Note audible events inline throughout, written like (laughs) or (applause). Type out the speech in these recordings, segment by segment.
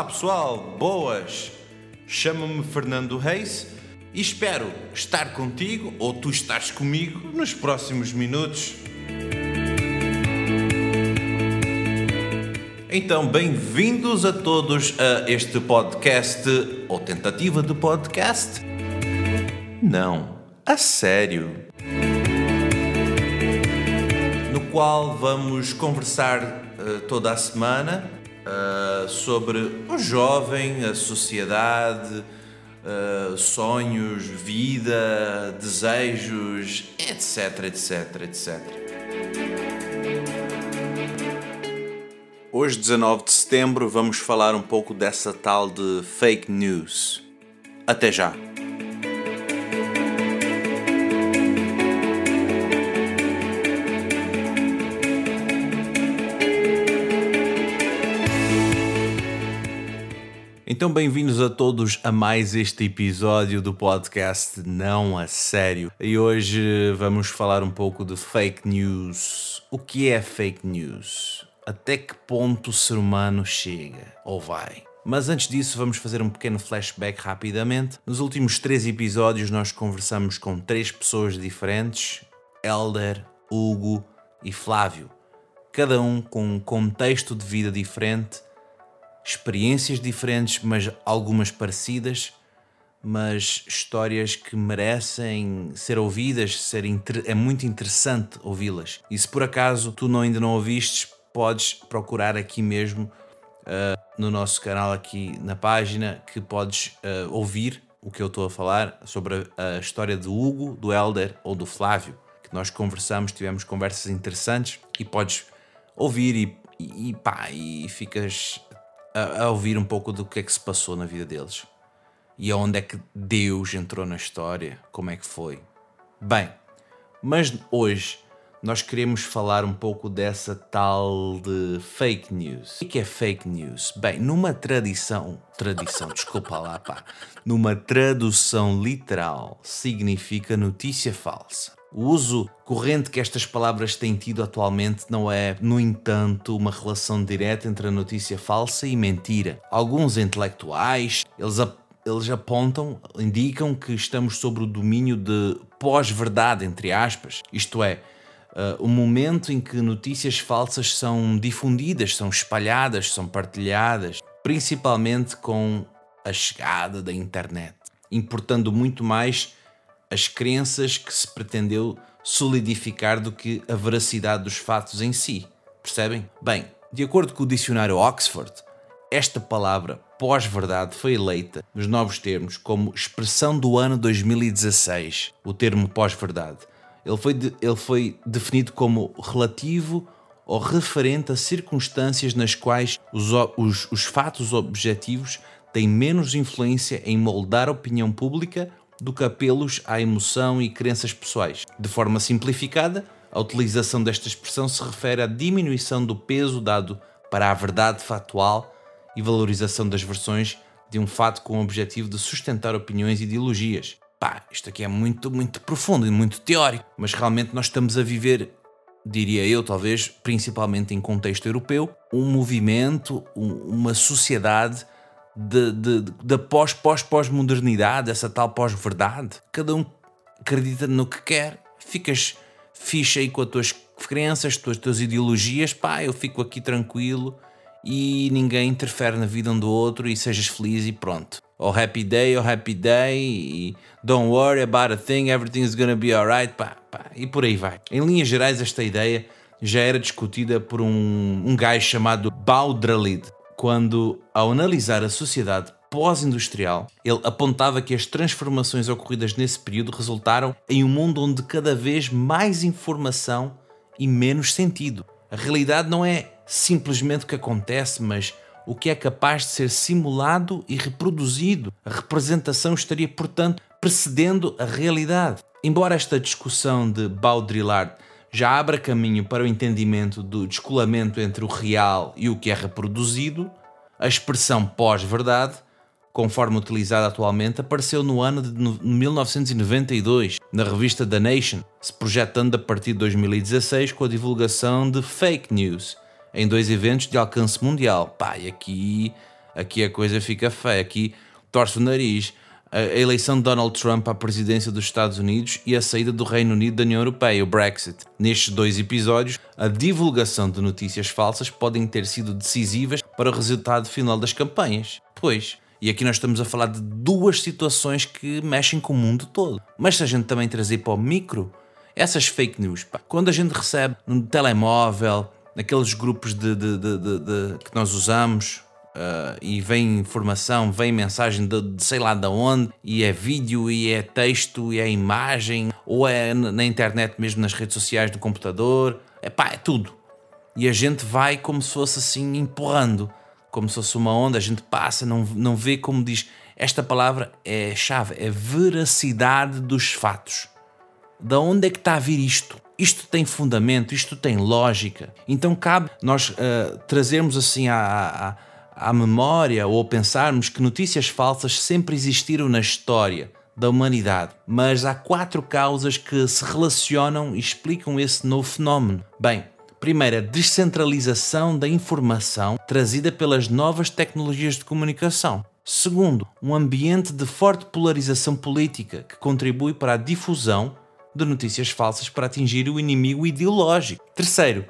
Olá pessoal, boas! Chamo-me Fernando Reis e espero estar contigo ou tu estás comigo nos próximos minutos. Então, bem-vindos a todos a este podcast ou tentativa de podcast. Não, a sério. No qual vamos conversar uh, toda a semana uh, sobre o jovem, a sociedade, uh, sonhos, vida, desejos, etc, etc, etc. Hoje, 19 de setembro, vamos falar um pouco dessa tal de fake news. Até já! Então, bem-vindos a todos a mais este episódio do podcast Não a Sério. E hoje vamos falar um pouco de fake news. O que é fake news? Até que ponto o ser humano chega ou vai? Mas antes disso, vamos fazer um pequeno flashback rapidamente. Nos últimos três episódios, nós conversamos com três pessoas diferentes: Elder, Hugo e Flávio. Cada um com um contexto de vida diferente experiências diferentes, mas algumas parecidas, mas histórias que merecem ser ouvidas, ser é muito interessante ouvi-las. E se por acaso tu não, ainda não ouvistes, podes procurar aqui mesmo uh, no nosso canal, aqui na página, que podes uh, ouvir o que eu estou a falar sobre a, a história do Hugo, do Elder ou do Flávio, que nós conversamos, tivemos conversas interessantes e podes ouvir e, e, pá, e ficas a, a, ouvir um pouco do que é que se passou na vida deles e aonde é que Deus entrou na história, como é que foi. Bem, mas hoje nós queremos falar um pouco dessa tal de fake news. O que é fake news? Bem, numa tradição, tradição, (laughs) desculpa lá, pá, numa tradução literal, significa notícia falsa. O uso corrente que estas palavras têm tido atualmente não é, no entanto, uma relação direta entre a notícia falsa e mentira. Alguns intelectuais, eles, eles apontam, indicam que estamos sobre o domínio de pós-verdade, entre aspas, isto é, uh, o momento em que notícias falsas são difundidas, são espalhadas, são partilhadas, principalmente com a chegada da internet, importando muito mais as crenças que se pretendeu solidificar do que a veracidade dos fatos em si. Percebem? Bem, de acordo com o dicionário Oxford, esta palavra pós-verdade foi eleita, nos novos termos, como expressão do ano 2016. O termo pós-verdade. Ele foi, de, ele foi definido como relativo ou referente a circunstâncias nas quais os, os, os fatos objetivos têm menos influência em moldar a opinião pública do que apelos à emoção e crenças pessoais. De forma simplificada, a utilização desta expressão se refere à diminuição do peso dado para a verdade factual e valorização das versões de um fato com o objetivo de sustentar opiniões e ideologias. Pá, isto aqui é muito, muito profundo e muito teórico, mas realmente nós estamos a viver, diria eu, talvez, principalmente em contexto europeu, um movimento, um, uma sociedade da pós-pós-pós-modernidade, essa tal pós-verdade. Cada um acredita no que quer, ficas fixe aí com as tuas crenças, as tuas, as tuas ideologias, pá, eu fico aqui tranquilo e ninguém interfere na vida um do outro e sejas feliz e pronto. Ou happy day, ou happy day, e don't worry about a thing, everything's gonna be alright, pá, pá, e por aí vai. Em linhas gerais, esta ideia já era discutida por um, um gajo chamado Baudralid, quando, ao analisar a sociedade pós-industrial, ele apontava que as transformações ocorridas nesse período resultaram em um mundo onde cada vez mais informação e menos sentido. A realidade não é simplesmente o que acontece, mas o que é capaz de ser simulado e reproduzido. A representação estaria, portanto, precedendo a realidade. Embora esta discussão de Baudrillard já abre caminho para o entendimento do descolamento entre o real e o que é reproduzido, a expressão pós-verdade, conforme utilizada atualmente, apareceu no ano de 1992 na revista The Nation, se projetando a partir de 2016 com a divulgação de fake news em dois eventos de alcance mundial. Pá, e aqui aqui a coisa fica feia, aqui torce o nariz. A eleição de Donald Trump à presidência dos Estados Unidos e a saída do Reino Unido da União Europeia, o Brexit. Nestes dois episódios, a divulgação de notícias falsas podem ter sido decisivas para o resultado final das campanhas. Pois, e aqui nós estamos a falar de duas situações que mexem com o mundo todo. Mas se a gente também trazer para o micro, essas fake news, pá, quando a gente recebe no telemóvel, naqueles grupos de, de, de, de que nós usamos, Uh, e vem informação, vem mensagem de, de, sei lá de onde, e é vídeo, e é texto, e é imagem, ou é na internet mesmo, nas redes sociais do computador, é pá, é tudo. E a gente vai como se fosse assim empurrando, como se fosse uma onda, a gente passa, não, não vê como diz. Esta palavra é chave, é veracidade dos fatos. Da onde é que está a vir isto? Isto tem fundamento, isto tem lógica. Então cabe nós uh, trazermos assim a, a à memória ou pensarmos que notícias falsas sempre existiram na história da humanidade, mas há quatro causas que se relacionam e explicam esse novo fenómeno. Bem, primeiro, a descentralização da informação trazida pelas novas tecnologias de comunicação. Segundo, um ambiente de forte polarização política que contribui para a difusão de notícias falsas para atingir o inimigo ideológico. Terceiro,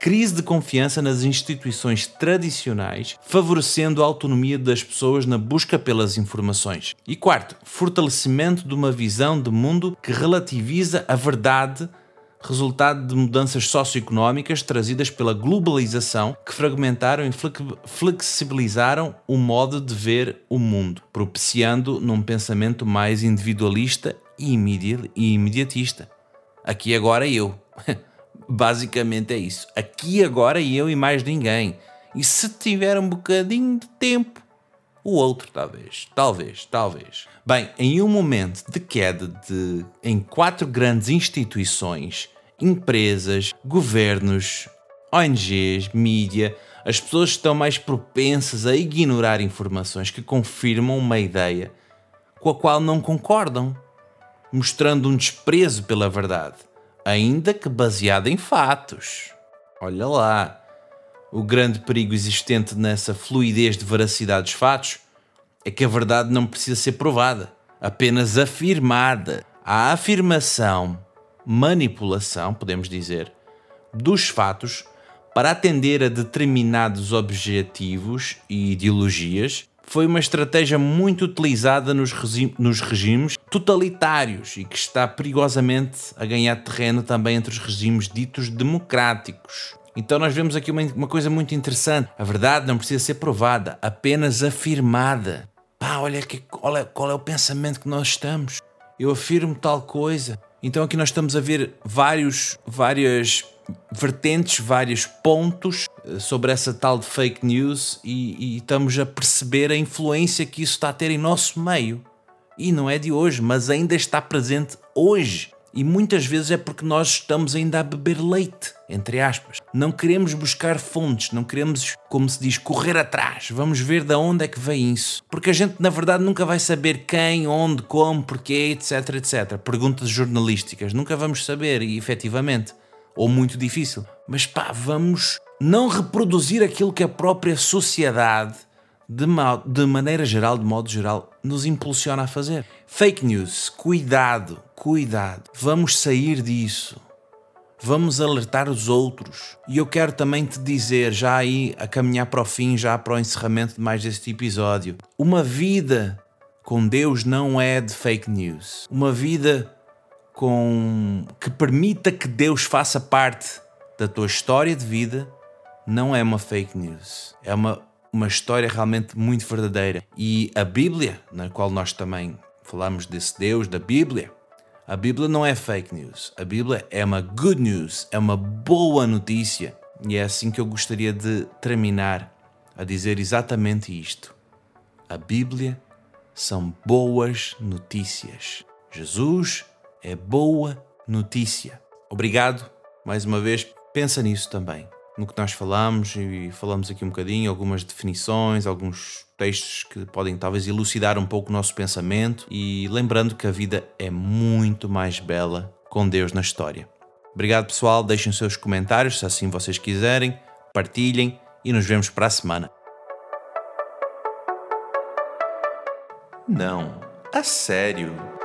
crise de confiança nas instituições tradicionais, favorecendo a autonomia das pessoas na busca pelas informações. E quarto, fortalecimento de uma visão de mundo que relativiza a verdade resultado de mudanças socioeconómicas trazidas pela globalização que fragmentaram e flexibilizaram o modo de ver o mundo, propiciando num pensamento mais individualista e imediatista. Aqui agora eu. (laughs) Basicamente é isso. Aqui agora eu e mais ninguém. E se tiver um bocadinho de tempo, o outro talvez, talvez, talvez. Bem, em um momento de queda de em quatro grandes instituições, empresas, governos, ONGs, mídia, as pessoas estão mais propensas a ignorar informações que confirmam uma ideia com a qual não concordam, mostrando um desprezo pela verdade ainda que baseada em fatos. Olha lá. O grande perigo existente nessa fluidez de veracidade dos fatos é que a verdade não precisa ser provada, apenas afirmada. A afirmação, manipulação, podemos dizer, dos fatos para atender a determinados objetivos e ideologias foi uma estratégia muito utilizada nos, nos regimes totalitários e que está perigosamente a ganhar terreno também entre os regimes ditos democráticos. Então nós vemos aqui uma, uma coisa muito interessante. A verdade não precisa ser provada, apenas afirmada. Pá, olha, que, olha qual é o pensamento que nós estamos. Eu afirmo tal coisa. Então aqui nós estamos a ver vários, várias vertentes, vários pontos sobre essa tal de fake news e, e, estamos a perceber a influência que isso está a ter em nosso meio. E não é de hoje, mas ainda está presente hoje. E muitas vezes é porque nós estamos ainda a beber leite, entre aspas. Não queremos buscar fontes, não queremos, como se diz, correr atrás. Vamos ver de onde é que vem isso. Porque a gente, na verdade, nunca vai saber quem, onde, como, porquê, etc, etc. Perguntas jornalísticas, nunca vamos saber, e efetivamente ou muito difícil. Mas pá, vamos não reproduzir aquilo que a própria sociedade, de, mal, de maneira geral, de modo geral, nos impulsiona a fazer. Fake news, cuidado, cuidado. Vamos sair disso. Vamos alertar os outros. E eu quero também te dizer, já aí a caminhar para o fim, já para o encerramento de mais este episódio, uma vida com Deus não é de fake news. Uma vida com que permita que Deus faça parte da tua história de vida não é uma fake news. É uma, uma história realmente muito verdadeira. E a Bíblia, na qual nós também falamos desse Deus, da Bíblia, a Bíblia não é fake news. A Bíblia é uma good news, é uma boa notícia. E é assim que eu gostaria de terminar a dizer exatamente isto. A Bíblia são boas notícias. Jesus é boa notícia. Obrigado, mais uma vez, pensa nisso também. No que nós falamos e falamos aqui um bocadinho, algumas definições, alguns textos que podem talvez elucidar um pouco o nosso pensamento e lembrando que a vida é muito mais bela com Deus na história. Obrigado, pessoal. Deixem seus comentários se assim vocês quiserem, partilhem e nos vemos para a semana. Não, a sério.